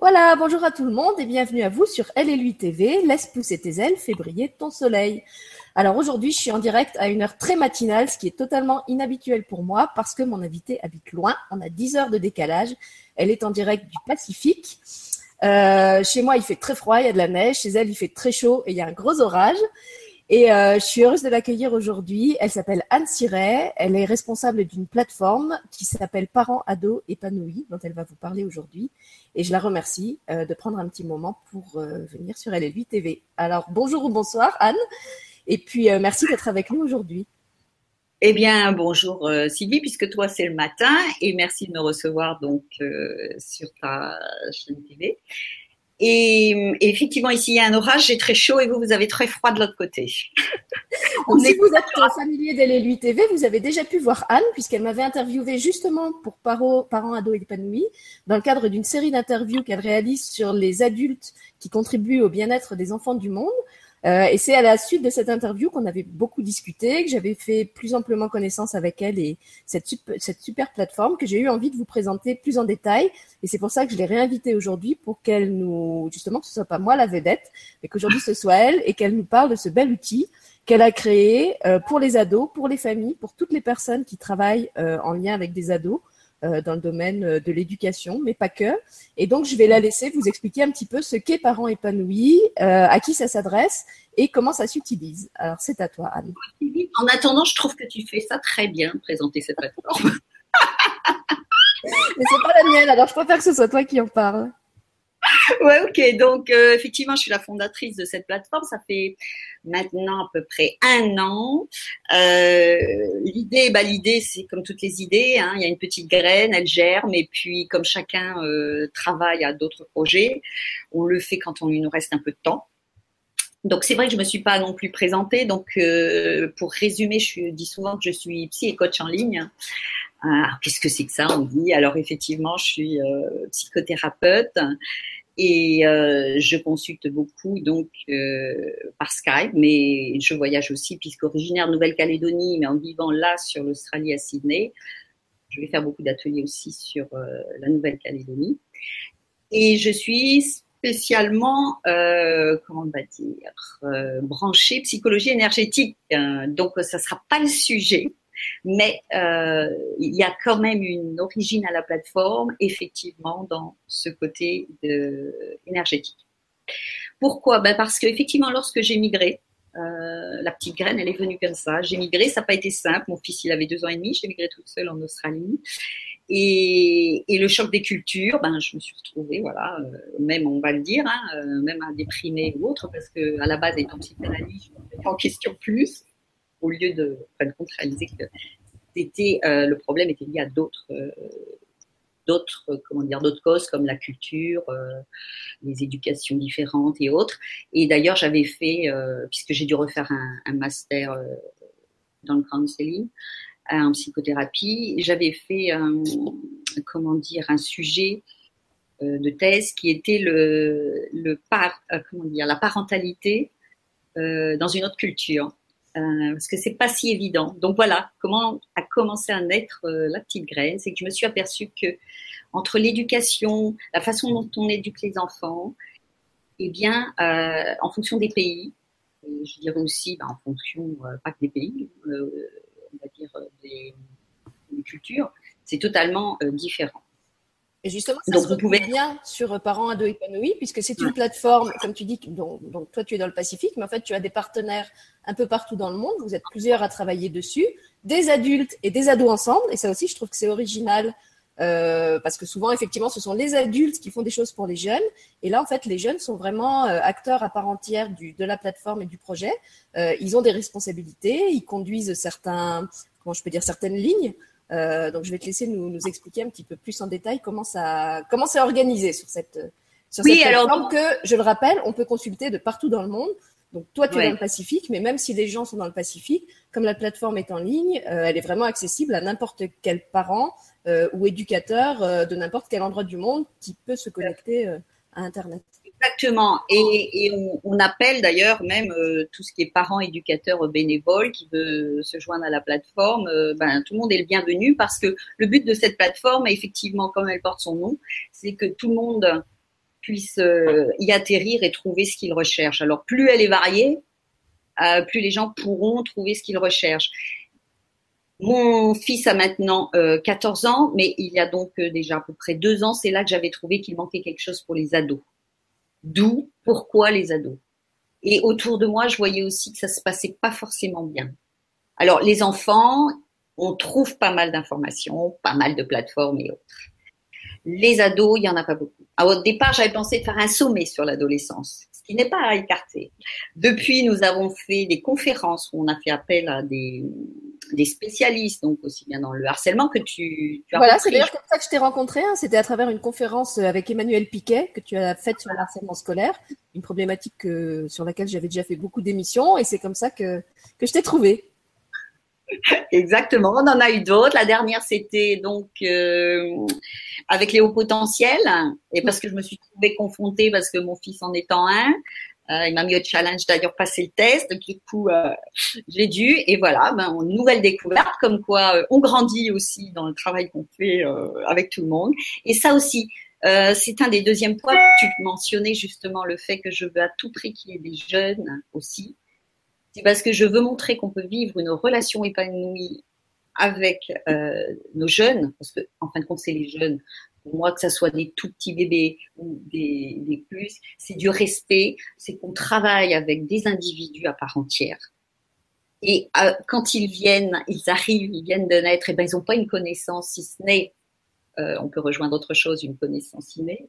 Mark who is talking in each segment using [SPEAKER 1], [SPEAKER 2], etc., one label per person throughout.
[SPEAKER 1] Voilà, bonjour à tout le monde et bienvenue à vous sur Elle et lui TV. Laisse pousser tes ailes, fais briller ton soleil. Alors aujourd'hui, je suis en direct à une heure très matinale, ce qui est totalement inhabituel pour moi parce que mon invité habite loin. On a 10 heures de décalage. Elle est en direct du Pacifique. Euh, chez moi, il fait très froid, il y a de la neige. Chez elle, il fait très chaud et il y a un gros orage. Et euh, je suis heureuse de l'accueillir aujourd'hui. Elle s'appelle Anne Siret. Elle est responsable d'une plateforme qui s'appelle Parents Ados Épanouis, dont elle va vous parler aujourd'hui. Et je la remercie euh, de prendre un petit moment pour euh, venir sur LL8 TV. Alors bonjour ou bonsoir Anne. Et puis merci d'être avec nous aujourd'hui.
[SPEAKER 2] Eh bien, bonjour Sylvie, puisque toi c'est le matin, et merci de me recevoir donc sur ta chaîne TV. Et, effectivement, ici, il y a un orage, j'ai très chaud et vous, vous avez très froid de l'autre côté. si
[SPEAKER 1] vous êtes familier d'LLU TV, vous avez déjà pu voir Anne, puisqu'elle m'avait interviewé justement pour Parents, Ados Épanouis, dans le cadre d'une série d'interviews qu'elle réalise sur les adultes qui contribuent au bien-être des enfants du monde. Euh, et c'est à la suite de cette interview qu'on avait beaucoup discuté, que j'avais fait plus amplement connaissance avec elle et cette, cette super plateforme que j'ai eu envie de vous présenter plus en détail. Et c'est pour ça que je l'ai réinvitée aujourd'hui pour qu'elle nous, justement, que ce soit pas moi la vedette, mais qu'aujourd'hui ce soit elle et qu'elle nous parle de ce bel outil qu'elle a créé euh, pour les ados, pour les familles, pour toutes les personnes qui travaillent euh, en lien avec des ados euh, dans le domaine euh, de l'éducation, mais pas que. Et donc, je vais la laisser vous expliquer un petit peu ce qu'est Parents épanouis, euh, à qui ça s'adresse et comment ça s'utilise. Alors, c'est à toi, Anne.
[SPEAKER 2] En attendant, je trouve que tu fais ça très bien, présenter cette plateforme.
[SPEAKER 1] mais c'est pas la mienne, alors je préfère que ce soit toi qui en parle.
[SPEAKER 2] ouais, ok. Donc, euh, effectivement, je suis la fondatrice de cette plateforme. Ça fait maintenant à peu près un an. Euh, l'idée, bah, l'idée, c'est comme toutes les idées. Hein, il y a une petite graine, elle germe, et puis comme chacun euh, travaille à d'autres projets, on le fait quand on il nous reste un peu de temps. Donc c'est vrai que je me suis pas non plus présentée. Donc pour résumer, je dis souvent que je suis psy et coach en ligne. Qu'est-ce que c'est que ça On dit? Alors effectivement, je suis psychothérapeute et euh, je consulte beaucoup donc euh, par Skype, mais je voyage aussi puisque originaire de Nouvelle-Calédonie, mais en vivant là sur l'Australie à Sydney. Je vais faire beaucoup d'ateliers aussi sur euh, la Nouvelle-Calédonie. Et je suis spécialement, comment on va dire, branchée psychologie énergétique. donc, ça sera pas le sujet mais euh, il y a quand même une origine à la plateforme, effectivement, dans ce côté énergétique. Pourquoi? Ben Parce qu'effectivement, lorsque j'ai migré, euh, la petite graine, elle est venue comme ça. J'ai migré, ça n'a pas été simple. Mon fils, il avait deux ans et demi. J'ai migré toute seule en Australie. Et, et, le choc des cultures, ben, je me suis retrouvée, voilà, euh, même on va le dire, hein, euh, même à déprimer ou autre, parce que à la base, étant psychanalyste, je me en question plus au lieu de réaliser que c'était euh, le problème était lié à d'autres euh, d'autres comment dire d'autres causes comme la culture, euh, les éducations différentes et autres. Et d'ailleurs j'avais fait puisque j'ai dû refaire un, master dans le counseling en psychothérapie, j'avais fait un, comment dire un sujet de thèse qui était le, le par, comment dire la parentalité dans une autre culture. Euh, parce que c'est pas si évident. Donc voilà comment a commencé à naître euh, la petite graine, c'est que je me suis aperçue que entre l'éducation, la façon dont on éduque les enfants, eh bien, euh, en fonction des pays, je dirais aussi bah, en fonction pas que des pays, on va dire des cultures, c'est totalement différent.
[SPEAKER 1] Et justement, ça donc, se vous pouvez... bien sur Parents Ados Épanouis, puisque c'est une plateforme, comme tu dis, donc, donc, toi tu es dans le Pacifique, mais en fait tu as des partenaires un peu partout dans le monde, vous êtes plusieurs à travailler dessus, des adultes et des ados ensemble, et ça aussi je trouve que c'est original, euh, parce que souvent effectivement ce sont les adultes qui font des choses pour les jeunes, et là en fait les jeunes sont vraiment euh, acteurs à part entière du, de la plateforme et du projet, euh, ils ont des responsabilités, ils conduisent certains, comment je peux dire, certaines lignes, euh, donc, je vais te laisser nous, nous, expliquer un petit peu plus en détail comment ça, comment c'est organisé sur cette, sur oui, cette plateforme que, je le rappelle, on peut consulter de partout dans le monde. Donc, toi, tu es dans le Pacifique, mais même si les gens sont dans le Pacifique, comme la plateforme est en ligne, euh, elle est vraiment accessible à n'importe quel parent euh, ou éducateur euh, de n'importe quel endroit du monde qui peut se connecter à Internet.
[SPEAKER 2] Exactement. Et, on, appelle d'ailleurs même euh, tout ce qui est parents éducateurs bénévoles qui veut se joindre à la plateforme. Euh, ben, tout le monde est le bienvenu parce que le but de cette plateforme, effectivement, comme elle porte son nom, c'est que tout le monde puisse euh, y atterrir et trouver ce qu'ils recherchent. Alors plus elle est variée, euh, plus les gens pourront trouver ce qu'ils recherchent. Mon fils a maintenant 14 ans, mais il y a donc déjà à peu près deux ans, c'est là que j'avais trouvé qu'il manquait quelque chose pour les ados. D'où pourquoi les ados. Et autour de moi, je voyais aussi que ça se passait pas forcément bien. Alors les enfants, on trouve pas mal d'informations, pas mal de plateformes et autres. Les ados, il y en a pas beaucoup. Alors, au départ, j'avais pensé faire un sommet sur l'adolescence, ce qui n'est pas à écarter. Depuis, nous avons fait des conférences où on a fait appel à des, des spécialistes, donc aussi bien dans le harcèlement que tu,
[SPEAKER 1] tu as Voilà, c'est d'ailleurs comme ça que je t'ai rencontré. Hein. C'était à travers une conférence avec Emmanuel Piquet que tu as faite sur le harcèlement scolaire, une problématique sur laquelle j'avais déjà fait beaucoup d'émissions, et c'est comme ça que, que je t'ai trouvé.
[SPEAKER 2] Exactement, on en a eu d'autres. La dernière, c'était donc euh, avec les hauts potentiels, et parce que je me suis trouvée confrontée, parce que mon fils en étant un, euh, il m'a mis au challenge d'ailleurs passer le test, du coup, euh, j'ai dû, et voilà, ben, nouvelle découverte, comme quoi on grandit aussi dans le travail qu'on fait avec tout le monde. Et ça aussi, c'est un des deuxièmes points. Tu mentionnais justement le fait que je veux à tout prix qu'il y ait des jeunes aussi c'est parce que je veux montrer qu'on peut vivre une relation épanouie avec euh, nos jeunes, parce que en fin de compte, c'est les jeunes. Moi, que ce soit des tout petits bébés ou des, des plus, c'est du respect, c'est qu'on travaille avec des individus à part entière. Et euh, quand ils viennent, ils arrivent, ils viennent de naître, et ben ils n'ont pas une connaissance, si ce n'est, euh, on peut rejoindre autre chose, une connaissance innée,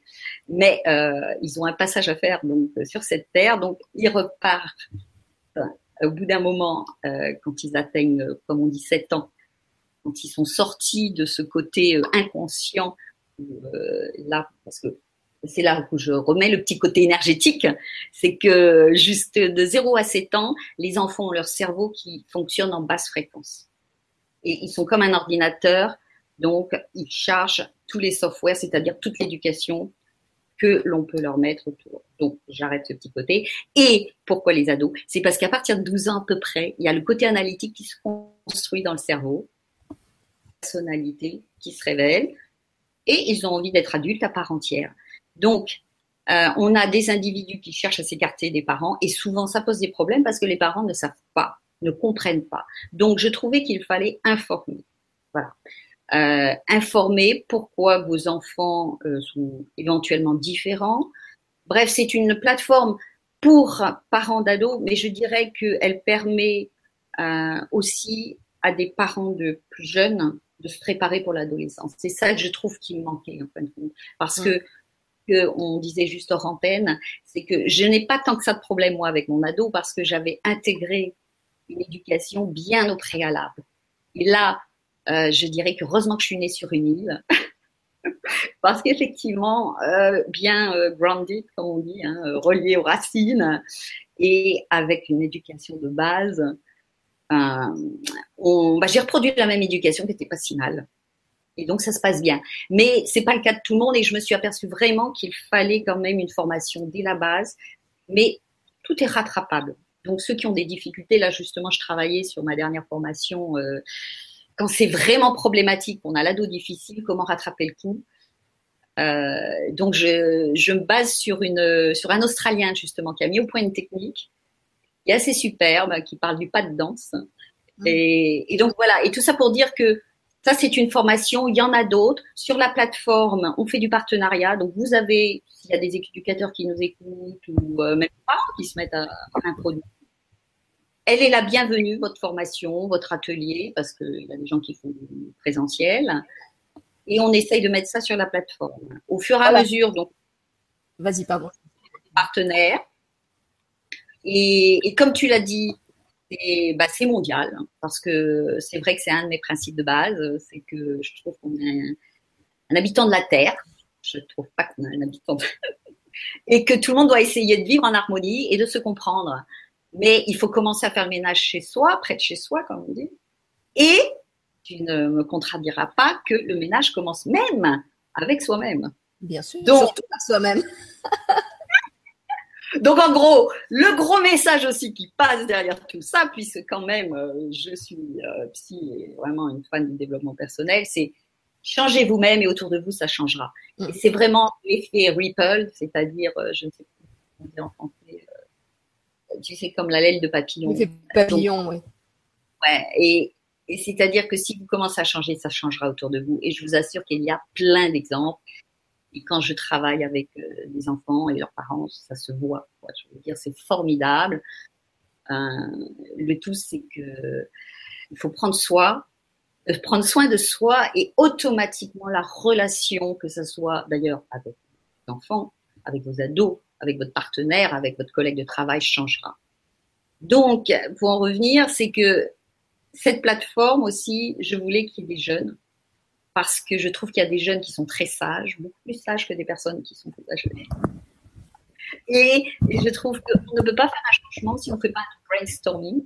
[SPEAKER 2] mais euh, ils ont un passage à faire donc sur cette terre, donc ils repartent au bout d'un moment, euh, quand ils atteignent, euh, comme on dit, 7 ans, quand ils sont sortis de ce côté euh, inconscient, là, parce que c'est là où je remets le petit côté énergétique, c'est que juste de 0 à 7 ans, les enfants ont leur cerveau qui fonctionne en basse fréquence. Et ils sont comme un ordinateur, donc ils chargent tous les softwares, c'est-à-dire toute l'éducation que l'on peut leur mettre autour. Donc, j'arrête ce petit côté. Et pourquoi les ados? C'est parce qu'à partir de 12 ans à peu près, il y a le côté analytique qui se construit dans le cerveau, personnalité qui se révèle, et ils ont envie d'être adultes à part entière. Donc, euh, on a des individus qui cherchent à s'écarter des parents, et souvent ça pose des problèmes parce que les parents ne savent pas, ne comprennent pas. Donc, je trouvais qu'il fallait informer. Voilà euh, informer pourquoi vos enfants euh, sont éventuellement différents. Bref, c'est une plateforme pour parents d'ados, mais je dirais qu'elle permet euh, aussi à des parents de plus jeunes de se préparer pour l'adolescence. C'est ça que je trouve qui me manquait en fin de compte, parce que que on disait juste hors antenne, c'est que je n'ai pas tant que ça de problème moi avec mon ado parce que j'avais intégré une éducation bien au préalable. Et là, euh, je dirais que heureusement que je suis née sur une île. Parce qu'effectivement, euh, bien euh, grounded, comme on dit, hein, relié aux racines, et avec une éducation de base, bah, j'ai reproduit la même éducation qui n'était pas si mal. Et donc ça se passe bien. Mais c'est pas le cas de tout le monde et je me suis aperçue vraiment qu'il fallait quand même une formation dès la base. Mais tout est rattrapable. Donc ceux qui ont des difficultés, là justement, je travaillais sur ma dernière formation quand c'est vraiment problématique, on a l'ado difficile, comment rattraper le coup? Euh, donc je, me base sur sur un Australien justement qui a mis au point une technique qui est assez superbe, qui parle du pas de danse. Et, et, donc voilà. Et tout ça pour dire que ça c'est une formation. Il y en a d'autres sur la plateforme. On fait du partenariat. Donc vous avez s'il y a des éducateurs qui nous écoutent ou euh, même pas qui se mettent à, à un produit elle est la bienvenue, votre formation, votre atelier, parce qu'il y a des gens qui font du présentiel. Et on essaye de mettre ça sur la plateforme. Au fur et à mesure, donc.
[SPEAKER 1] Vas-y, pardon.
[SPEAKER 2] Partenaire. Et, comme tu l'as dit, bah, c'est mondial, hein, parce que c'est vrai que c'est un de mes principes de base, c'est que je trouve qu'on est un, habitant de la Terre. Je ne trouve pas qu'on est un habitant de... et que tout le monde doit essayer de vivre en harmonie et de se comprendre. Mais il faut commencer à faire le ménage chez soi, près de chez soi, comme on dit. Et tu ne me contradiras pas que le ménage commence même avec soi-même.
[SPEAKER 1] Bien sûr, Donc, surtout par soi-même.
[SPEAKER 2] Donc en gros, le gros message aussi qui passe derrière tout ça, puisque quand même euh, je suis euh, psy et vraiment une fan du développement personnel, c'est changez vous-même et autour de vous, ça changera. Mm. Et c'est vraiment l'effet ripple, c'est-à-dire, euh, je ne sais pas comment dire en français, tu sais, comme la laine de papillon.
[SPEAKER 1] L'effet papillon, oui.
[SPEAKER 2] Ouais, et, et c'est-à-dire que si vous commencez à changer, ça changera autour de vous. Et je vous assure qu'il y a plein d'exemples. Et quand je travaille avec euh, des enfants et leurs parents, ça se voit. Je veux dire, c'est formidable. Euh, le tout, c'est que il faut prendre soin, euh, prendre soin de soi et automatiquement la relation, que ce soit d'ailleurs avec vos enfants, avec vos ados, avec votre partenaire, avec votre collègue de travail, changera. Donc, pour en revenir, c'est que cette plateforme aussi, je voulais qu'il y ait des jeunes, parce que je trouve qu'il y a des jeunes qui sont très sages, beaucoup plus sages que des personnes qui sont plus âgées. Et je trouve qu'on ne peut pas faire un changement si on ne fait pas un brainstorming.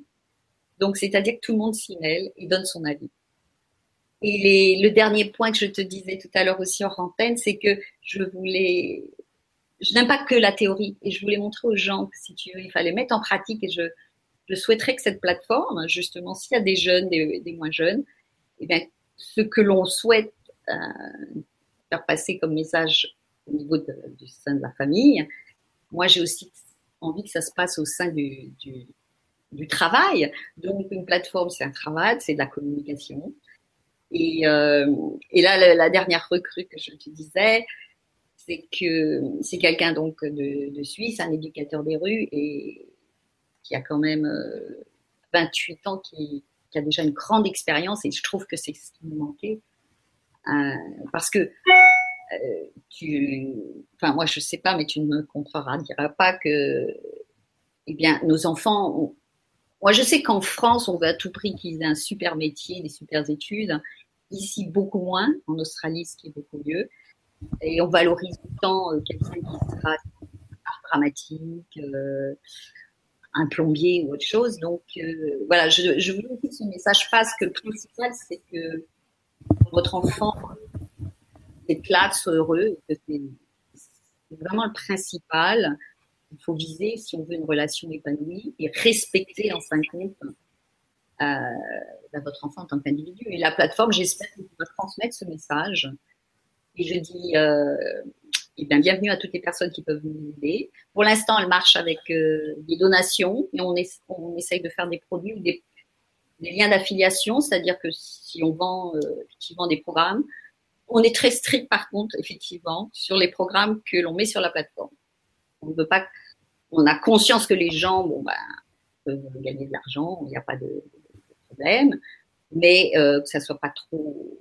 [SPEAKER 2] Donc, c'est-à-dire que tout le monde s'y mêle et donne son avis. Et le dernier point que je te disais tout à l'heure aussi en antenne, c'est que je voulais, je n'aime pas que la théorie et je voulais montrer aux gens que si tu veux, il fallait mettre en pratique et je, souhaiterais que cette plateforme, justement, s'il y a des jeunes, des, des moins jeunes, eh bien, ce que l'on souhaite euh, faire passer comme message au niveau du sein de la famille, moi, j'ai aussi envie que ça se passe au sein du, du, travail. Donc, une plateforme, c'est un travail, c'est de la communication. Et, euh, et là, la, dernière recrue que je te disais, c'est que c'est quelqu'un donc de, de, Suisse, un éducateur des rues et qui a quand même 28 euh, ans, qui, qui, a déjà une grande expérience et je trouve que c'est ce qui me manquait. Euh, parce que euh, tu, enfin moi je sais pas, mais tu ne me comprendras, diras pas que, eh bien, nos enfants, moi je sais qu'en France on veut à tout prix qu'ils aient un super métier, des super études. Ici beaucoup moins, en Australie ce qui est beaucoup mieux, et on valorise autant euh, quelqu'un qui sera dramatique, euh, un plombier ou autre chose. Donc voilà, je, je voulais que ce message passe que le principal c'est que votre enfant éclate, soit heureux. C'est vraiment le principal. Il faut viser si on veut une relation épanouie et respecter en fin de compte euh, bah, votre enfant en tant qu'individu. Et la plateforme, j'espère qu'elle va transmettre ce message. Et je dis euh, eh bien, bienvenue à toutes les personnes qui peuvent nous aider. Pour l'instant, elle marche avec euh, des donations et on, on, essaye de faire des produits ou des, des liens d'affiliation, c'est-à-dire que si on vend euh, effectivement des programmes, on est très strict par contre, effectivement, sur les programmes que l'on met sur la plateforme. On ne veut pas, on a conscience que les gens, bon ben, peuvent gagner de l'argent, il n'y a pas de, problème, mais euh, que ça soit pas trop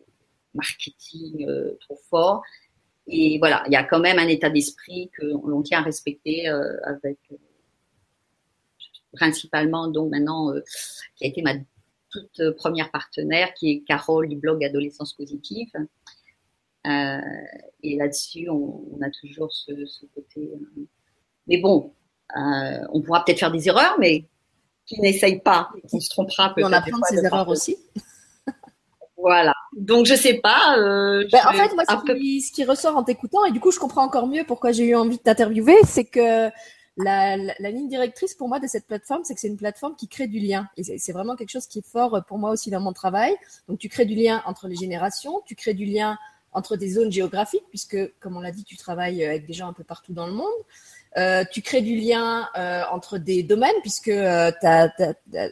[SPEAKER 2] marketing, euh, trop fort. Et voilà, il y a quand même un état d'esprit que l'on tient à respecter euh, avec principalement donc maintenant qui a été ma toute première partenaire qui est Carole du blog Adolescence Positive euh, et là-dessus, on, a toujours ce, côté. Euh, mais bon, euh, on pourra peut-être faire des erreurs, mais qui n'essaye pas, qui se trompera peut-être.
[SPEAKER 1] On apprend de ses erreurs aussi.
[SPEAKER 2] Voilà. Donc je sais pas.
[SPEAKER 1] Ben, en fait, moi, ce qui, ce qui, ressort en t'écoutant, et du coup, je comprends encore mieux pourquoi j'ai eu envie de t'interviewer, c'est que la, la, ligne directrice pour moi de cette plateforme, c'est que c'est une plateforme qui crée du lien. Et c'est vraiment quelque chose qui est fort pour moi aussi dans mon travail. Donc tu crées du lien entre les générations, tu crées du lien entre des zones géographiques, puisque, comme on l'a dit, tu travailles avec des gens un peu partout dans le monde. Euh, tu crées du lien euh, entre des domaines, puisque euh,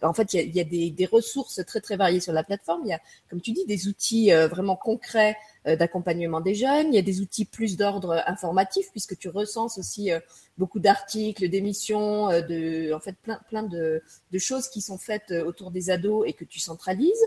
[SPEAKER 1] en fait, il y a, des, des, ressources très très variées sur la plateforme. Il y a, comme tu dis, des outils euh, vraiment concrets euh, d'accompagnement des jeunes. Il y a des outils plus d'ordre informatif, puisque tu recenses aussi beaucoup d'articles, d'émissions, de, en fait, plein plein de, de, choses qui sont faites autour des ados et que tu centralises.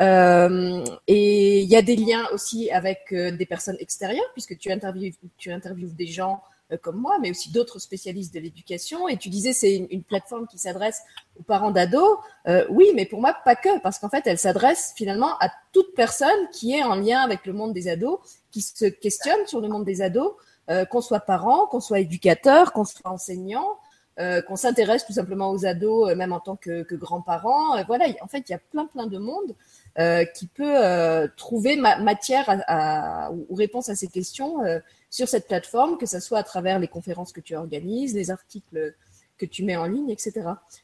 [SPEAKER 1] Euh, et il y a des liens aussi avec euh, des personnes extérieures, puisque tu interviews, tu interviews des gens euh, comme moi, mais aussi d'autres spécialistes de l'éducation. Et tu disais c'est une, une, plateforme qui s'adresse aux parents d'ados. Euh, oui, mais pour moi pas que, parce qu'en fait elle s'adresse finalement à toute personne qui est en lien avec le monde des ados, qui se questionne sur le monde des ados, euh, qu'on soit parent, qu'on soit éducateur, qu'on soit enseignant. Euh, qu'on s'intéresse tout simplement aux ados, même en tant que, que grands-parents. voilà, en fait, il y a plein plein de monde euh, qui peut euh, trouver matière à, ou réponse à ces questions euh, sur cette plateforme, que ce soit à travers les conférences que tu organises, les articles que tu mets en ligne, etc.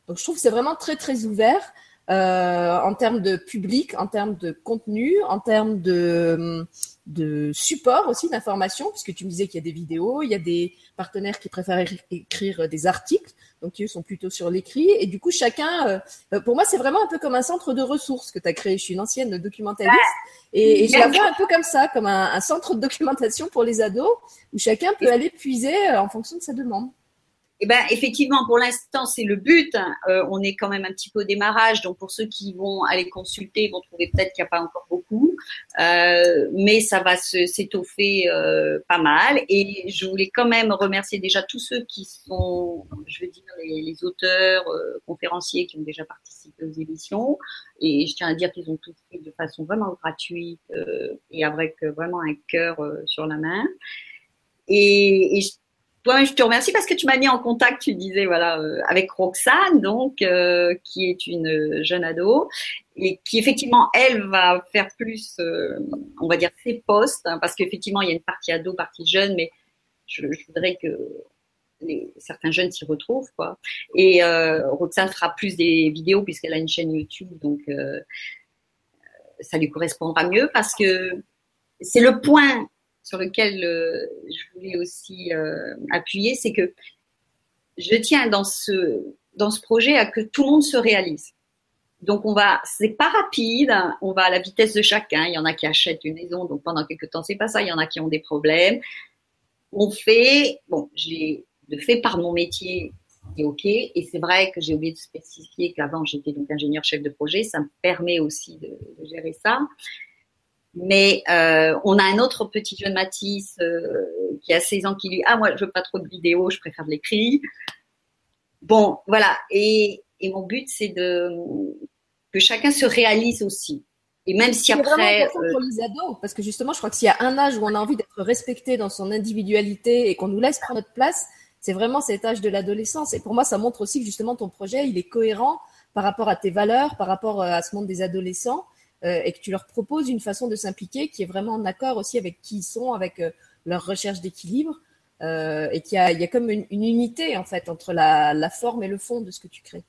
[SPEAKER 1] Donc je trouve que c'est vraiment très très ouvert. euh, en termes de public, en termes de contenu, en termes de, de support aussi d'information, puisque tu me disais qu'il y a des vidéos, il y a des partenaires qui préfèrent écrire des articles, donc eux sont plutôt sur l'écrit. Et du coup, chacun, euh, pour moi, c'est vraiment un peu comme un centre de ressources que tu as créé. Je suis une ancienne documentaliste et, je la vois un peu comme ça, comme un, un centre de documentation pour les ados, où chacun peut aller puiser euh, en fonction de sa demande.
[SPEAKER 2] Eh ben, effectivement, pour l'instant, c'est le but. Euh, on est quand même un petit peu au démarrage, donc pour ceux qui vont aller consulter, vont trouver peut-être qu'il n'y a pas encore beaucoup, euh, mais ça va s'étoffer euh, pas mal. Et je voulais quand même remercier déjà tous ceux qui sont, je veux dire, les, auteurs, conférenciers qui ont déjà participé aux émissions. Et je tiens à dire qu'ils ont tout fait de façon vraiment gratuite et avec vraiment un cœur sur la main. Et, et toi, je te remercie parce que tu m'as mis en contact, tu disais, voilà, euh, avec Roxane, donc, euh, qui est une jeune ado et qui effectivement, elle va faire plus, euh, on va dire, ses postes, hein, parce qu'effectivement, il y a une partie ado, partie jeune, mais je, voudrais que les, certains jeunes s'y retrouvent, quoi. Et Roxane fera plus des vidéos puisqu'elle a une chaîne YouTube, donc ça lui correspondra mieux parce que c'est le point sur lequel euh, je voulais aussi euh, appuyer, c'est que je tiens dans ce, dans ce projet à que tout le monde se réalise. Donc on va, c'est pas rapide, on va à la vitesse de chacun. Il y en a qui achètent une maison, donc pendant quelques temps c'est pas ça. Il y en a qui ont des problèmes. On fait, bon, j'ai le fait par mon métier, c'est ok. Et c'est vrai que j'ai oublié de spécifier qu'avant j'étais donc ingénieur chef de projet, ça me permet aussi de, de gérer ça. Mais euh, on a un autre petit jeune Matisse euh, qui a 16 ans qui lui ah moi je veux pas trop de vidéos, je préfère de l'écrit. Bon voilà et, et mon but c'est de que chacun se réalise aussi. Et même si après.
[SPEAKER 1] Vraiment euh, pour les ados, parce que justement, je crois que s'il y a un âge où on a envie d'être respecté dans son individualité et qu'on nous laisse prendre notre place, c'est vraiment cet âge de l'adolescence. Et pour moi, ça montre aussi que justement ton projet, il est cohérent par rapport à tes valeurs, par rapport à ce monde des adolescents. Euh, et que tu leur proposes une façon de s'impliquer qui est vraiment en accord aussi avec qui ils sont, avec euh, leur recherche d'équilibre, euh, et qu'il y a, comme une, unité en fait entre la, la, forme et le fond de ce que tu crées.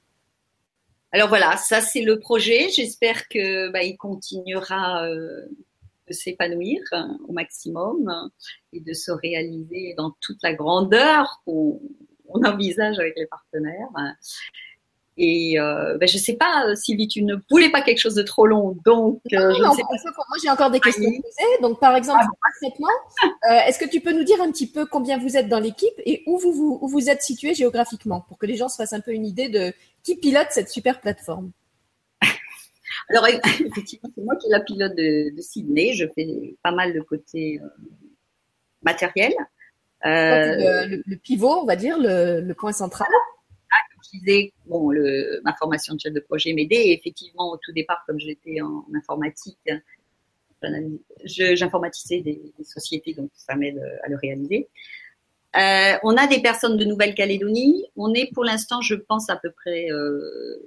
[SPEAKER 2] Alors voilà, ça c'est le projet. J'espère que bah, il continuera de s'épanouir au maximum et de se réaliser dans toute la grandeur qu'on envisage avec les partenaires. Et euh, ben, je sais pas, euh, Sylvie, tu ne voulais pas quelque chose de trop long, donc euh, je
[SPEAKER 1] non, sais pas. Moi, j'ai encore des questions à poser. Donc, par exemple, ah, euh, est-ce que tu peux nous dire un petit peu combien vous êtes dans l'équipe et où vous, vous, où vous êtes situé géographiquement, pour que les gens se fassent un peu une idée de qui pilote cette super plateforme?
[SPEAKER 2] Alors, effectivement, c'est moi qui la pilote de, de, Sydney. Je fais pas mal côté euh, matériel.
[SPEAKER 1] Le, le, le, pivot, on va dire, le, le point central
[SPEAKER 2] bon, le, ma formation de chef de projet m'aidait. effectivement, au tout départ, comme j'étais en, informatique, j'informatisais des, sociétés, donc ça m'aide à le réaliser. Euh, on a des personnes de Nouvelle-Calédonie. On est pour l'instant, je pense, à peu près, euh,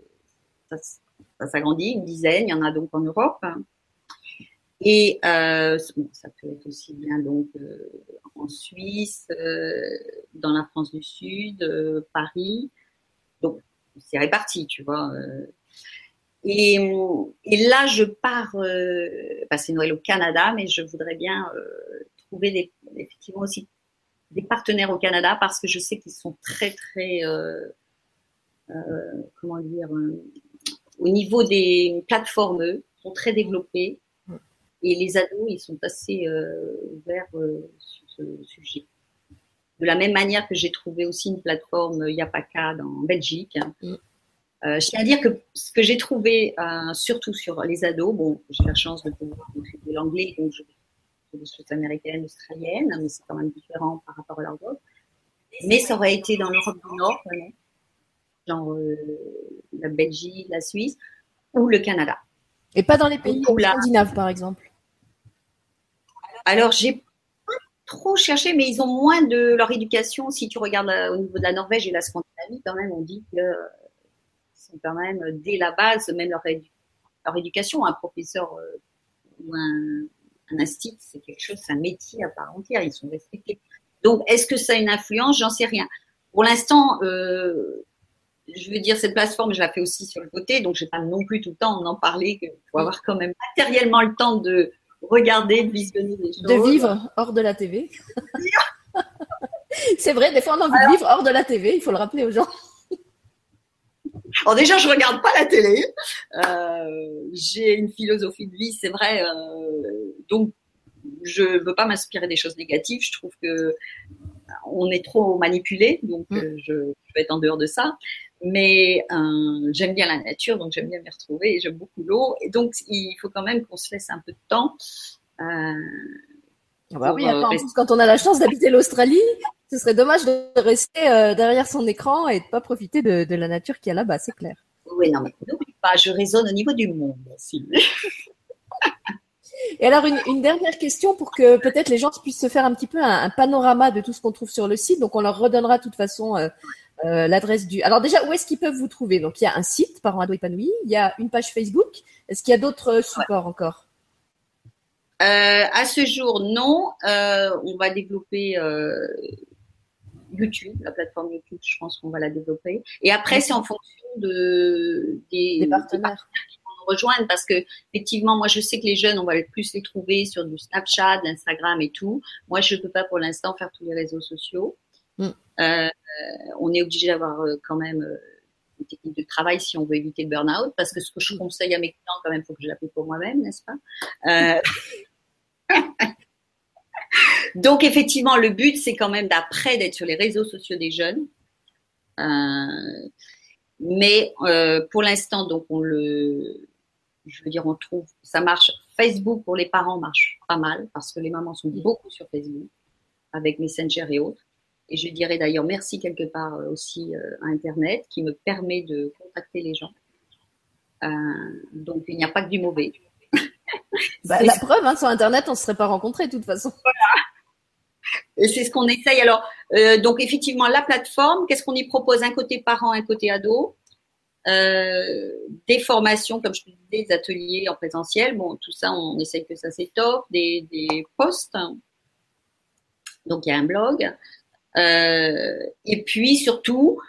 [SPEAKER 2] ça, s'agrandit, une dizaine. Il y en a donc en Europe. Et euh, ça peut être aussi bien donc euh, en Suisse, euh, dans la France du Sud, euh, Paris. Donc, c'est réparti, tu vois. Euh. Et, et, là, je pars euh, passer Noël au Canada, mais je voudrais bien euh, trouver des, effectivement aussi des partenaires au Canada parce que je sais qu'ils sont très, très, euh, comment dire, au niveau des plateformes, eux, sont très développés. Et les ados, ils sont assez ouverts sur ce sujet. De la même manière que j'ai trouvé aussi une plateforme Yapaka dans Belgique. Mm. Euh, je tiens à dire que ce que j'ai trouvé, euh, surtout sur les ados, bon, j'ai la chance de pouvoir maîtriser l'anglais, donc je des choses américaines, australiennes, mais c'est quand même différent par rapport à leur voix. Mais ça aurait été dans l'Europe du Nord, vraiment, genre euh, la Belgique, la Suisse ou le Canada.
[SPEAKER 1] Et pas dans les pays scandinaves, par exemple.
[SPEAKER 2] Alors, j'ai trop cherché, mais ils ont moins de leur éducation. Si tu regardes euh, au niveau de la Norvège et la Scandinavie, quand même, on dit que euh, sont quand même dès la base, même leur, leur éducation, un professeur euh, ou un, un institut, c'est quelque chose, c'est un métier à part entière. Ils sont respectés. Donc, est-ce que ça a une influence? J'en sais rien. Pour l'instant, euh, je veux dire, cette plateforme, je la fais aussi sur le côté, donc je n'ai pas non plus tout le temps en parler. Il faut avoir quand même matériellement le temps de regarder, de visionner des choses.
[SPEAKER 1] De vivre hors de la TV. C'est vrai, des fois on a envie de vivre hors de la TV, il faut le rappeler aux gens.
[SPEAKER 2] Alors déjà, je regarde pas la télé. Euh, j'ai une philosophie de vie, c'est vrai. Euh, donc, je veux pas m'inspirer des choses négatives. Je trouve que on est trop manipulé, donc mm. euh, je, je, vais être en dehors de ça. Mais euh, j'aime bien la nature, donc j'aime bien m'y retrouver et j'aime beaucoup l'eau. Et donc, il faut quand même qu'on se laisse un peu de temps.
[SPEAKER 1] Euh, ah bah oui, attends, quand on a la chance d'habiter l'Australie, ce serait dommage de rester derrière son écran et de pas profiter de, de la nature qui est là-bas, c'est clair.
[SPEAKER 2] Oui, non, mais n'oublie pas, je raisonne au niveau du monde aussi.
[SPEAKER 1] Et alors, une, dernière question pour que peut-être les gens puissent se faire un petit peu un, panorama de tout ce qu'on trouve sur le site. Donc, on leur redonnera de toute façon euh, euh, l'adresse du. Alors déjà, où est-ce qu'ils peuvent vous trouver? Donc, il y a un site, Parents Ado Épanoui. Il y a une page Facebook. Est-ce qu'il y a d'autres supports encore?
[SPEAKER 2] Euh, À ce jour, non. on va développer YouTube, la plateforme YouTube. Je pense qu'on va la développer. Et après, c'est en fonction de
[SPEAKER 1] des, partenaires
[SPEAKER 2] rejoindre parce que effectivement, moi, je sais que les jeunes, on va plus les trouver sur du Snapchat, Instagram et tout. Moi, je peux pas pour l'instant faire tous les réseaux sociaux. Mm. Euh, on est obligé d'avoir euh, quand même euh, une technique de travail si on veut éviter le burn-out, parce que ce que je mm. conseille à mes clients, quand même, faut que je l'applique pour moi-même, n'est-ce pas? Euh... Donc, effectivement, le but, c'est quand même d'après d'être sur les réseaux sociaux des jeunes. Euh, mais euh, pour l'instant, donc on le, je veux dire, on trouve, ça marche. Facebook pour les parents marche pas mal parce que les mamans sont beaucoup sur Facebook avec Messenger et autres. Et je dirais d'ailleurs merci quelque part euh, aussi euh, à Internet qui me permet de contacter les gens. Euh, donc il n'y a pas que du mauvais.
[SPEAKER 1] Bah, la preuve, hein, sur Internet, on ne se serait pas rencontrés de toute façon.
[SPEAKER 2] Voilà. C'est ce qu'on essaye. Alors, euh, donc effectivement, la plateforme, qu'est-ce qu'on y propose? Un côté parent, un côté ado. Euh, des formations, comme je te disais, des ateliers en présentiel. Bon, tout ça, on essaye que ça s'étoffe, des, des posts. Donc, il y a un blog. Euh, et puis, surtout,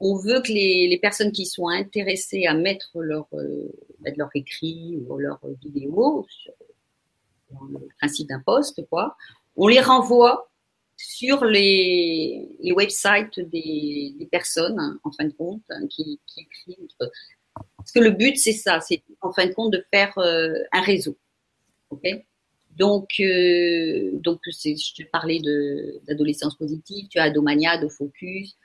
[SPEAKER 2] on veut que les, les, personnes qui sont intéressées à mettre leur, euh, leur écrit ou leur vidéo sur le principe d'un post, quoi, on les renvoie sur les, les websites des, des, personnes, en fin de compte, hein, qui, qui, écrivent. Parce que le but, c'est ça, c'est en fin de compte de faire euh, un réseau. ok? Donc, euh, donc je te parlais d'adolescence positive, tu as Adomania, Focus,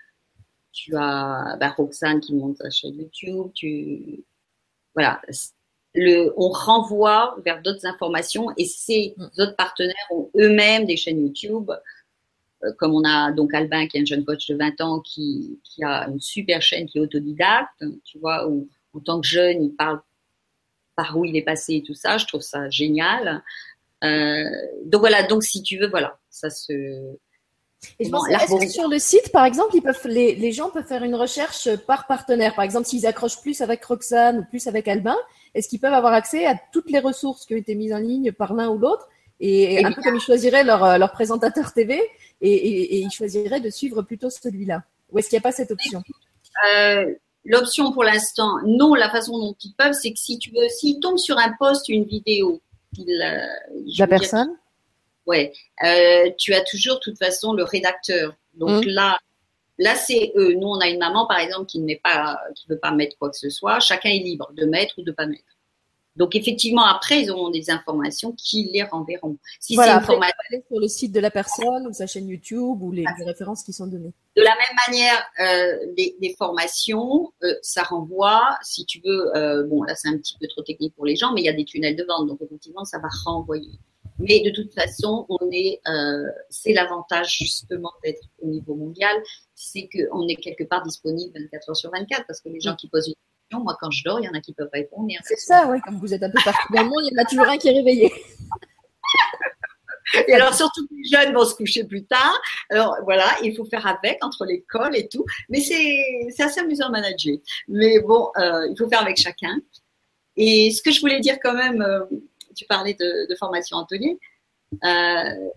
[SPEAKER 2] tu as bah, Roxane qui monte sa chaîne YouTube, tu, voilà. Le, on renvoie vers d'autres informations et ces mm. autres partenaires ont eux-mêmes des chaînes YouTube comme on a donc Albin qui est un jeune coach de 20 ans qui, qui a une super chaîne qui est autodidacte, tu vois, où en tant que jeune, il parle par où il est passé et tout ça, je trouve ça génial. Euh, donc voilà, donc si tu veux, voilà, ça se...
[SPEAKER 1] Et est-ce que sur le site, par exemple, ils peuvent, les, les, gens peuvent faire une recherche par partenaire? Par exemple, s'ils accrochent plus avec Roxane ou plus avec Albin, est-ce qu'ils peuvent avoir accès à toutes les ressources qui ont été mises en ligne par l'un ou l'autre? Et, un peu comme ils choisiraient leur, leur présentateur TV et, ils choisiraient de suivre plutôt celui-là Ou est-ce qu'il n'y a pas cette option?
[SPEAKER 2] Euh, L'option pour l'instant, non. La façon dont ils peuvent, c'est que si tu veux, s'ils tombent sur un post, une vidéo,
[SPEAKER 1] euh, la personne?
[SPEAKER 2] ouais, euh, tu as toujours, de toute façon, le rédacteur. Donc mmh. là, là c'est eux. Nous, on a une maman, par exemple, qui ne pas, qui veut pas mettre quoi que ce soit. Chacun est libre de mettre ou de pas mettre. Donc effectivement, après, ils auront des informations qui les renverront.
[SPEAKER 1] Si voilà, c'est aller sur le site de la personne ou sa chaîne YouTube ou les, références qui sont données.
[SPEAKER 2] De la même manière, euh, des, formations, euh, ça renvoie, si tu veux, euh, bon là c'est un petit peu trop technique pour les gens, mais il y a des tunnels de vente, donc effectivement ça va renvoyer. Mais de toute façon, on est, euh, c'est l'avantage justement d'être au niveau mondial, c'est qu'on est quelque part disponible 24 heures sur 24 parce que les gens qui posent une moi, quand je dors, il y en a qui peuvent répondre.
[SPEAKER 1] C'est ça, oui. Comme vous êtes un peu partout dans le monde, il y en a toujours un qui est réveillé.
[SPEAKER 2] Et alors, surtout les jeunes vont se coucher plus tard. Alors, voilà, il faut faire avec entre l'école et tout. Mais c'est assez amusant à manager. Mais bon, euh, il faut faire avec chacun. Et ce que je voulais dire quand même, euh, tu parlais de, de formation atelier. Euh,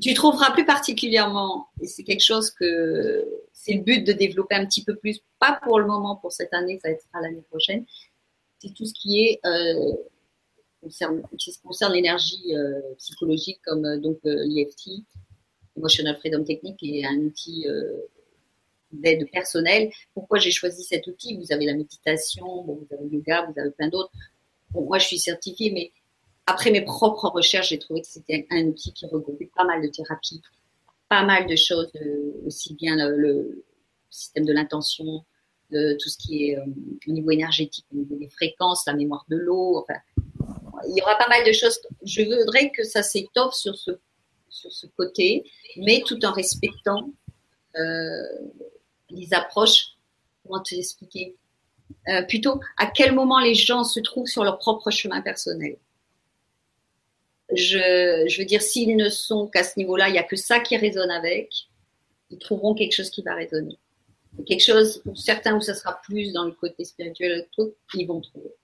[SPEAKER 2] tu trouveras plus particulièrement, et c'est quelque chose que c'est le but de développer un petit peu plus, pas pour le moment, pour cette année, ça être l'année prochaine. C'est tout ce qui est euh, concerne, l'énergie euh, psychologique, comme euh, donc euh, l'EFT, Emotional Freedom Technique, qui est un outil d'aide personnelle. Pourquoi j'ai choisi cet outil? Vous avez la méditation, vous avez le yoga, vous avez plein d'autres. Bon, moi, je suis certifiée, mais après mes propres recherches, j'ai trouvé que c'était un outil qui regroupait pas mal de thérapies, pas mal de choses, euh, aussi bien le, système de l'intention, de tout ce qui est euh, au niveau énergétique, au niveau des fréquences, la mémoire de l'eau. Enfin, il y aura pas mal de choses. Je voudrais que ça s'étoffe sur ce, sur ce côté, mais tout en respectant euh, les approches. Comment te l'expliquer euh, Plutôt, à quel moment les gens se trouvent sur leur propre chemin personnel je, veux dire, s'ils ne sont qu'à ce niveau-là, il n'y a que ça qui résonne avec, ils trouveront quelque chose qui va résonner. Quelque chose, pour certains, où ça sera plus dans le côté spirituel, ils vont trouver.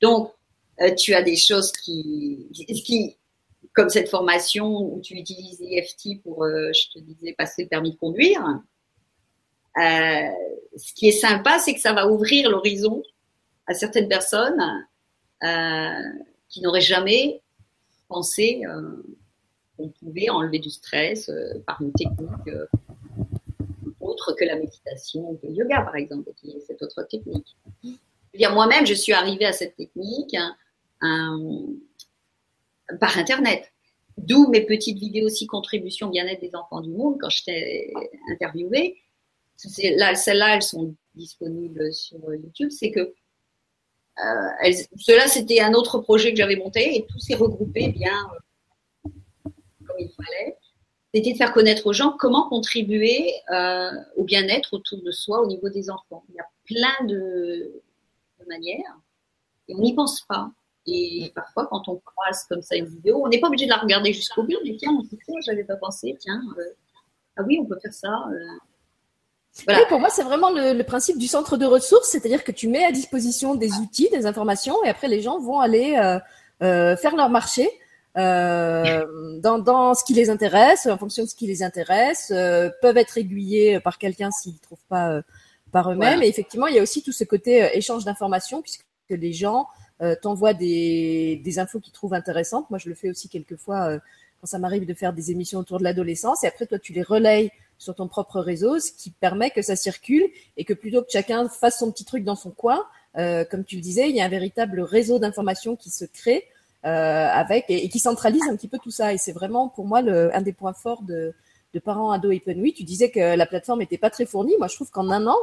[SPEAKER 2] Donc, euh, tu as des choses qui, qui, comme cette formation où tu utilises l'EFT pour, euh, je te disais, passer le permis de conduire. Euh, ce qui est sympa, c'est que ça va ouvrir l'horizon à certaines personnes qui n'auraient jamais penser euh, qu'on pouvait enlever du stress euh, par une technique euh, autre que la méditation que le yoga, par exemple, qui est cette autre technique. dire, moi-même, je suis arrivée à cette technique hein, par Internet. D'où mes petites vidéos aussi contribution bien-être des enfants du monde quand je t'ai interviewée. Là, celles-là, elles sont disponibles sur YouTube. C'est que euh, cela, c'était un autre projet que j'avais monté et tout s'est regroupé bien euh, comme il fallait. C'était de faire connaître aux gens comment contribuer euh, au bien-être autour de soi au niveau des enfants. Il y a plein de, manières et on n'y pense pas. Et parfois, quand on croise comme ça une vidéo, on n'est pas obligé de la regarder jusqu'au bout. On dit tiens, j'avais pas pensé, tiens, ah oui, on peut faire ça.
[SPEAKER 1] Oui, pour moi, c'est vraiment le, principe du centre de ressources, c'est-à-dire que tu mets à disposition des outils, des informations, et après les gens vont aller euh, euh, faire leur marché euh, dans, dans, ce qui les intéresse, en fonction de ce qui les intéresse, peuvent être aiguillés par quelqu'un s'ils ne trouvent pas par eux-mêmes. Et effectivement, il y a aussi tout ce côté échange d'informations, puisque les gens t'envoient des, des infos qu'ils trouvent intéressantes. Moi, je le fais aussi quelquefois quand ça m'arrive de faire des émissions autour de l'adolescence, et après toi, tu les relayes sur ton propre réseau, ce qui permet que ça circule et que plutôt que chacun fasse son petit truc dans son coin, euh, comme tu le disais, il y a un véritable réseau d'informations qui se crée euh, avec et, qui centralise un petit peu tout ça. Et c'est vraiment pour moi un des points forts de, parents ados épanouis. Tu disais que la plateforme n'était pas très fournie. Moi, je trouve qu'en un an,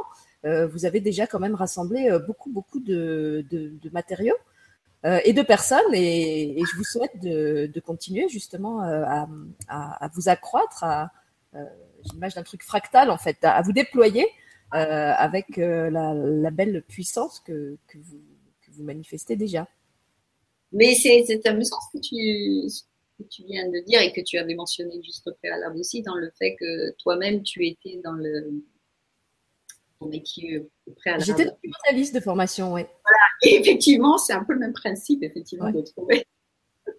[SPEAKER 1] euh, vous avez déjà quand même rassemblé beaucoup, beaucoup de, matériaux et de personnes. Et, et, je vous souhaite de, continuer justement à, vous accroître, l'image d'un truc fractal en fait, à, vous déployer euh, avec euh, la, belle puissance que, que, vous, que, vous, manifestez déjà.
[SPEAKER 2] Mais c'est amusant ce que tu, que tu viens de dire et que tu avais mentionné juste au préalable aussi dans le fait que toi-même tu étais dans le ton métier préalable.
[SPEAKER 1] J'étais journaliste de formation, oui.
[SPEAKER 2] Voilà, et effectivement, c'est un peu le même principe, effectivement, de trouver ce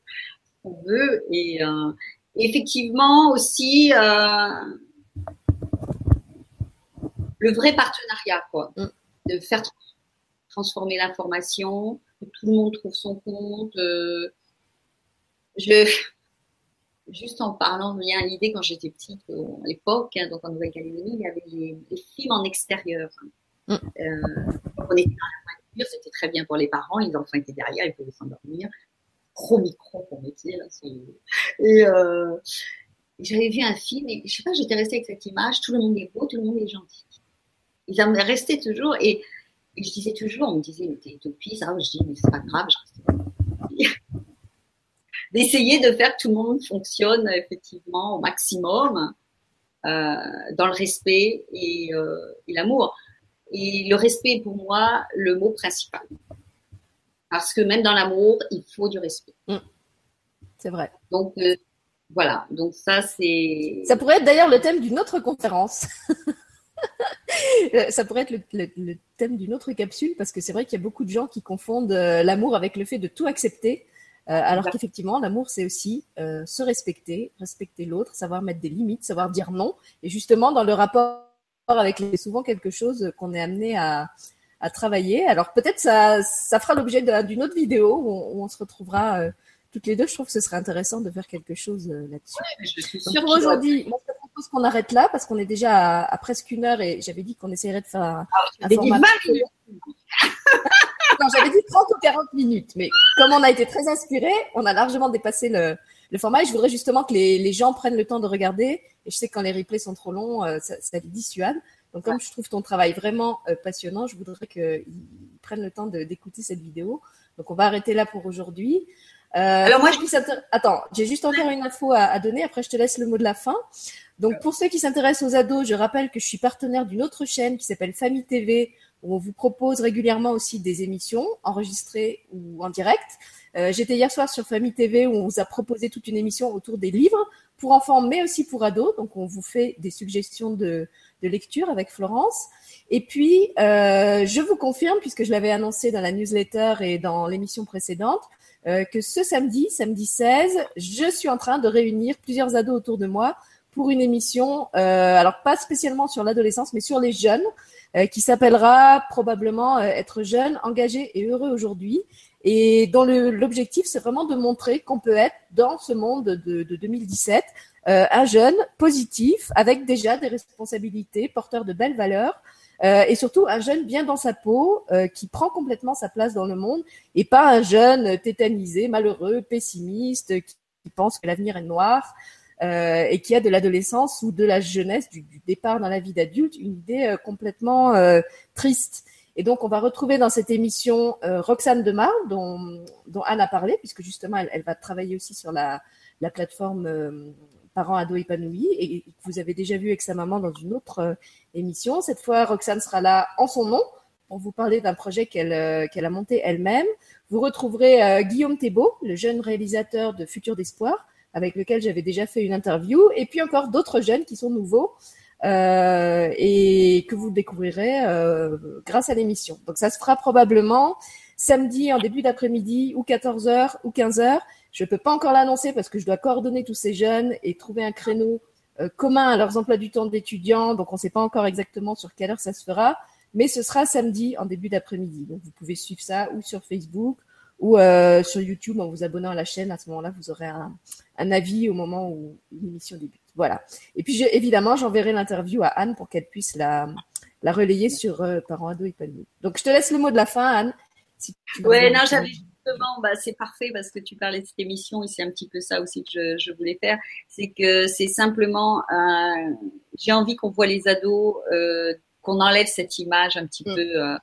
[SPEAKER 2] qu'on veut. Et, euh, effectivement aussi euh, le vrai partenariat, quoi. Mm. De faire transformer l'information, que tout le monde trouve son compte. Euh, je, juste en parlant, il y a l'idée quand j'étais petite, euh, à l'époque, hein, donc en Nouvelle-Calédonie, il y avait les, films en extérieur. Mm. Euh, on était dans la voiture, c'était très bien pour les parents, les enfants étaient derrière, ils pouvaient s'endormir gros micro pour métier. Là, et euh, j'avais vu un film et je sais pas, j'étais restée avec cette image. Tout le monde est beau, tout le monde est gentil. Ils me resté toujours et, je disais toujours, on me disait, mais t'es utopiste. Ah, je dis, mais c'est pas grave, je D'essayer de faire que tout le monde fonctionne effectivement au maximum euh, dans le respect et, euh, et l'amour. Et le respect est pour moi le mot principal. Parce que même dans l'amour, il faut du respect. Mm.
[SPEAKER 1] C'est vrai.
[SPEAKER 2] Donc, euh, voilà. Donc, ça, c'est.
[SPEAKER 1] Ça pourrait être d'ailleurs le thème d'une autre conférence. ça pourrait être le, thème d'une autre capsule parce que c'est vrai qu'il y a beaucoup de gens qui confondent euh, l'amour avec le fait de tout accepter. Euh, alors qu'effectivement, l'amour, c'est aussi se respecter, respecter l'autre, savoir mettre des limites, savoir dire non. Et justement, dans le rapport avec les, souvent quelque chose qu'on est amené à, à travailler. Alors peut-être ça, ça fera l'objet d'une autre vidéo où on, se retrouvera euh, toutes les deux. Je trouve que ce serait intéressant de faire quelque chose euh, là-dessus. Ouais, pour aujourd'hui, moi, je propose qu'on arrête là parce qu'on est déjà à, presque une heure et j'avais dit qu'on essayerait de faire un,
[SPEAKER 2] ah, format.
[SPEAKER 1] non, j'avais dit 30 ou 40 minutes, mais comme on a été très inspiré, on a largement dépassé le, le format. Et je voudrais justement que les, les, gens prennent le temps de regarder. Et je sais que quand les replays sont trop longs, euh, ça, ça les dissuade. Donc, comme je trouve ton travail vraiment euh, passionnant, je voudrais qu'ils prennent le temps d'écouter cette vidéo. Donc, on va arrêter là pour aujourd'hui. Euh, Alors moi, je attends, j'ai juste encore une info à, à, donner. Après, je te laisse le mot de la fin. Donc, pour ceux qui s'intéressent aux ados, je rappelle que je suis partenaire d'une autre chaîne qui s'appelle Famille TV, où on vous propose régulièrement aussi des émissions enregistrées ou en direct. Euh, J'étais hier soir sur Famille TV où on vous a proposé toute une émission autour des livres pour enfants, mais aussi pour ados. Donc, on vous fait des suggestions de, de lecture avec Florence. Et puis, euh, je vous confirme, puisque je l'avais annoncé dans la newsletter et dans l'émission précédente, que ce samedi, samedi 16, je suis en train de réunir plusieurs ados autour de moi pour une émission, euh, alors pas spécialement sur l'adolescence, mais sur les jeunes, euh, qui s'appellera probablement euh, Être jeune, engagé et heureux aujourd'hui. Et dont l'objectif, c'est vraiment de montrer qu'on peut être dans ce monde de, de 2017 euh, un jeune positif avec déjà des responsabilités, porteur de belles valeurs. Euh, et surtout un jeune bien dans sa peau, euh, qui prend complètement sa place dans le monde, et pas un jeune tétanisé, malheureux, pessimiste, qui, pense que l'avenir est noir, euh, et qui a de l'adolescence ou de la jeunesse, du, départ dans la vie d'adulte, une idée euh, complètement triste. Et donc, on va retrouver dans cette émission Roxane Demar, dont, dont Anne a parlé, puisque justement, elle, elle va travailler aussi sur la, la plateforme parents ados épanouis et que vous avez déjà vu avec sa maman dans une autre euh, émission. Cette fois, Roxane sera là en son nom pour vous parler d'un projet qu'elle euh, qu'elle a monté elle-même. Vous retrouverez euh, Guillaume Thébault, le jeune réalisateur de Futur d'Espoir, avec lequel j'avais déjà fait une interview, et puis encore d'autres jeunes qui sont nouveaux euh, et que vous découvrirez euh, grâce à l'émission. Donc ça se fera probablement samedi en début d'après-midi ou 14h ou 15h. Je ne peux pas encore l'annoncer parce que je dois coordonner tous ces jeunes et trouver un créneau euh, commun à leurs emplois du temps d'étudiants. Donc, on ne sait pas encore exactement sur quelle heure ça se fera. Mais ce sera samedi en début d'après-midi. Donc, vous pouvez suivre ça ou sur Facebook ou euh, sur YouTube en vous abonnant à la chaîne. À ce moment-là, vous aurez un, un avis au moment où l'émission débute. Voilà. Et puis, je, évidemment, j'enverrai l'interview à Anne pour qu'elle puisse la, la relayer sur euh, Parents Ados épanouis. Donc, je te laisse le mot de la fin, Anne.
[SPEAKER 2] Si ouais, non, j'avais bah, c'est parfait parce que tu parlais de cette émission et c'est un petit peu ça aussi que je, voulais faire. C'est que c'est simplement, euh, j'ai envie qu'on voit les ados, euh, qu'on enlève cette image un petit mm. peu. Euh,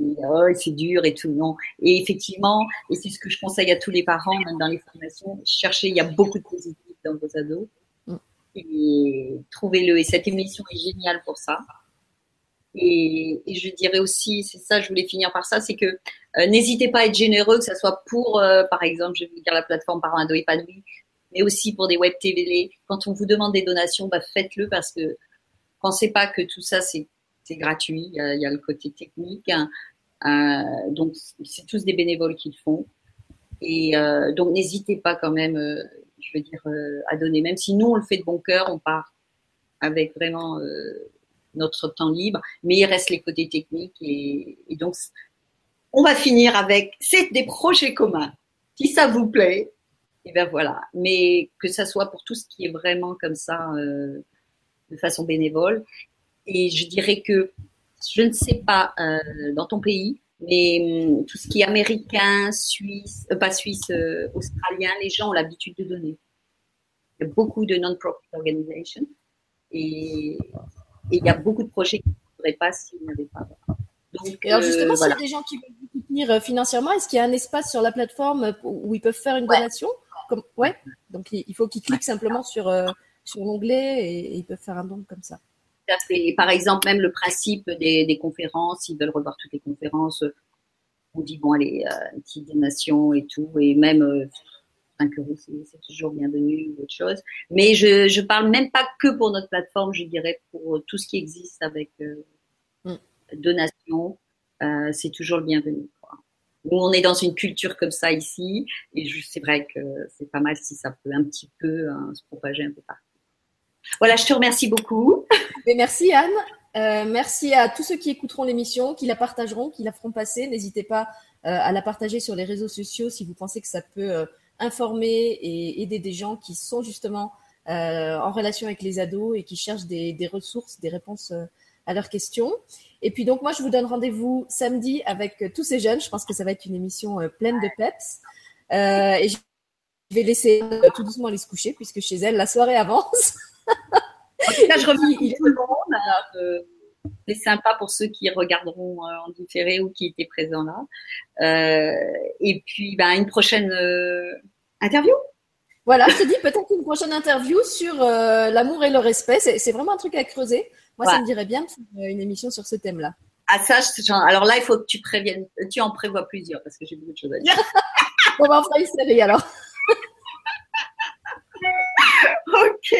[SPEAKER 2] oh, c'est dur et tout non. Et effectivement, et c'est ce que je conseille à tous les parents, même dans les formations, cherchez. Il y a beaucoup de positifs dans vos ados mm. et trouvez-le. Et cette émission est géniale pour ça. Et, et, je dirais aussi, c'est ça, je voulais finir par ça, c'est que n'hésitez pas à être généreux, que ce soit pour, euh, par exemple, je vais vous dire la plateforme Parents Ado Épanoui, mais aussi pour des web TV. Quand on vous demande des donations, bah, faites-le parce que pensez pas que tout ça c'est gratuit. Il y, a, il y, a, le côté technique. Hein. Euh, donc c'est tous des bénévoles qui le font. Et euh, donc n'hésitez pas quand même, euh, je veux dire, à donner. Même si nous on le fait de bon cœur, on part avec vraiment notre temps libre, mais il reste les côtés techniques et, et donc on va finir avec c'est des projets communs. Si ça vous plaît, et eh ben voilà. Mais que ça soit pour tout ce qui est vraiment comme ça, euh, de façon bénévole. Et je dirais que je ne sais pas euh, dans ton pays, mais hum, tout ce qui est américain, suisse, euh, pas suisse, euh, australien, les gens ont l'habitude de donner. Il y a beaucoup de non-profit organisations et et il y a beaucoup de projets qui ne pourraient pas s'il n'y avait pas.
[SPEAKER 1] Donc, alors justement, euh, s'il y a des gens qui veulent vous soutenir euh, financièrement, est-ce qu'il y a un espace sur la plateforme où ils peuvent faire une donation? Comme... Ouais. Donc il faut qu'ils cliquent simplement sur euh, sur l'onglet et, ils peuvent faire un don comme ça.
[SPEAKER 2] Par exemple, même le principe des, des conférences, ils veulent revoir toutes les conférences. On dit bon allez, une petite donation et tout, et même 5 euros, c'est toujours bienvenu ou autre chose. Mais je je parle même pas que pour notre plateforme, je dirais pour tout ce qui existe avec euh. Donation, euh, c'est toujours le bienvenu. Nous, on est dans une culture comme ça ici, et c'est vrai que c'est pas mal si ça peut un petit peu hein, se propager un peu partout. Voilà, je te remercie beaucoup.
[SPEAKER 1] Merci Anne. Euh, merci à tous ceux qui écouteront l'émission, qui la partageront, qui la feront passer. N'hésitez pas euh, à la partager sur les réseaux sociaux si vous pensez que ça peut informer et aider des gens qui sont justement en relation avec les ados et qui cherchent des, des ressources, des réponses à leurs questions. Et puis donc moi, je vous donne rendez-vous samedi avec tous ces jeunes. Je pense que ça va être une émission pleine de peps. et je vais laisser tout doucement aller se coucher puisque chez elle, la soirée avance.
[SPEAKER 2] En tout cas, je remercie tout le monde. Euh, c'est sympa pour ceux qui regarderont euh, en différé ou qui étaient présents là. Euh, et puis, ben, une prochaine interview.
[SPEAKER 1] Voilà, je te dis peut-être une prochaine interview sur l'amour et le respect. C'est vraiment un truc à creuser. Moi, ça me dirait bien de faire une émission sur ce thème-là.
[SPEAKER 2] Ah ça, alors là, il faut que tu préviennes, tu en prévois plusieurs parce que j'ai beaucoup de choses à dire.
[SPEAKER 1] On va en faire une série alors.
[SPEAKER 2] ok.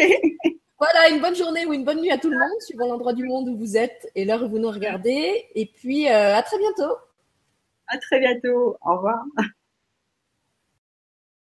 [SPEAKER 1] Voilà, une bonne journée ou une bonne nuit à tout le monde, suivant l'endroit du monde où vous êtes et l'heure où vous nous regardez. Et puis, euh, à très bientôt.
[SPEAKER 2] À très bientôt. Au revoir.